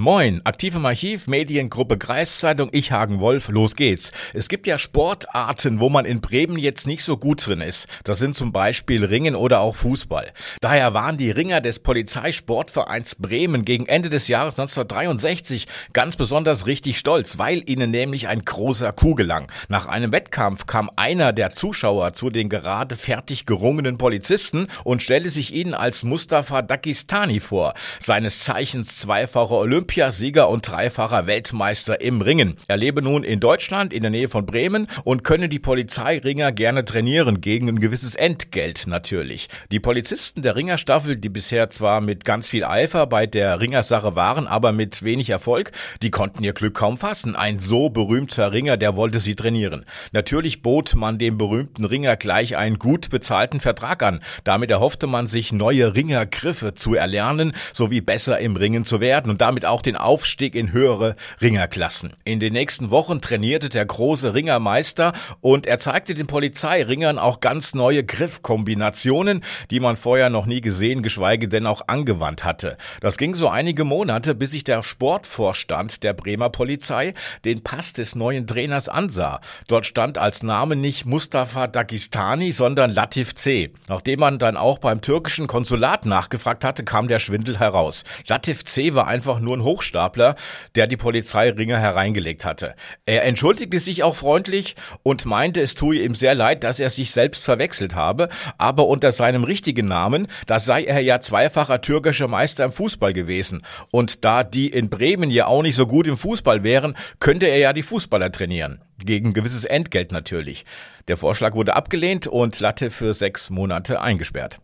Moin, aktiv im Archiv, Mediengruppe Kreiszeitung, ich Hagen Wolf, los geht's. Es gibt ja Sportarten, wo man in Bremen jetzt nicht so gut drin ist. Das sind zum Beispiel Ringen oder auch Fußball. Daher waren die Ringer des Polizeisportvereins Bremen gegen Ende des Jahres 1963 ganz besonders richtig stolz, weil ihnen nämlich ein großer Coup gelang. Nach einem Wettkampf kam einer der Zuschauer zu den gerade fertig gerungenen Polizisten und stellte sich ihnen als Mustafa Dagestani vor, seines Zeichens zweifacher Olymp Olympiasieger und dreifacher Weltmeister im Ringen. Er lebe nun in Deutschland in der Nähe von Bremen und könne die Polizeiringer gerne trainieren, gegen ein gewisses Entgelt natürlich. Die Polizisten der Ringerstaffel, die bisher zwar mit ganz viel Eifer bei der Ringersache waren, aber mit wenig Erfolg, die konnten ihr Glück kaum fassen. Ein so berühmter Ringer, der wollte sie trainieren. Natürlich bot man dem berühmten Ringer gleich einen gut bezahlten Vertrag an. Damit erhoffte man sich neue Ringergriffe zu erlernen, sowie besser im Ringen zu werden und damit auch auch den Aufstieg in höhere Ringerklassen. In den nächsten Wochen trainierte der große Ringermeister und er zeigte den Polizeiringern auch ganz neue Griffkombinationen, die man vorher noch nie gesehen, geschweige denn auch angewandt hatte. Das ging so einige Monate, bis sich der Sportvorstand der Bremer Polizei den Pass des neuen Trainers ansah. Dort stand als Name nicht Mustafa Dagestani, sondern Latif C. Nachdem man dann auch beim türkischen Konsulat nachgefragt hatte, kam der Schwindel heraus. Latif C war einfach nur ein Hochstapler, der die Polizeiringer hereingelegt hatte. Er entschuldigte sich auch freundlich und meinte, es tue ihm sehr leid, dass er sich selbst verwechselt habe, aber unter seinem richtigen Namen, da sei er ja zweifacher türkischer Meister im Fußball gewesen. Und da die in Bremen ja auch nicht so gut im Fußball wären, könnte er ja die Fußballer trainieren. Gegen gewisses Entgelt natürlich. Der Vorschlag wurde abgelehnt und Latte für sechs Monate eingesperrt.